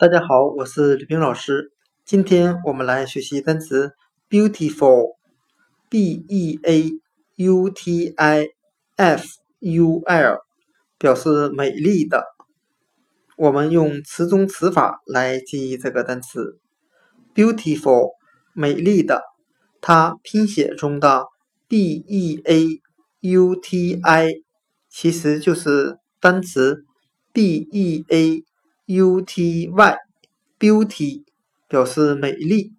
大家好，我是吕冰老师。今天我们来学习单词 beautiful，b e a u t i f u l，表示美丽的。我们用词中词法来记忆这个单词 beautiful，美丽的。它拼写中的 b e a u t i 其实就是单词 b e a。U t y beauty 表示美丽，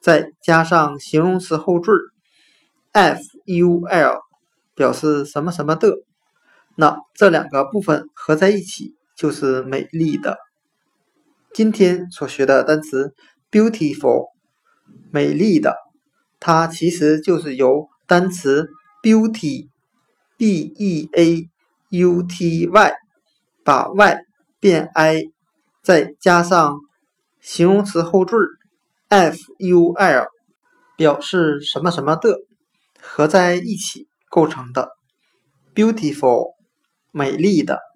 再加上形容词后缀 f u l 表示什么什么的，那这两个部分合在一起就是美丽的。今天所学的单词 beautiful 美丽的，它其实就是由单词 beauty b e a u t y 把 y 变 i。再加上形容词后缀 f u l，表示什么什么的，合在一起构成的 beautiful，美丽的。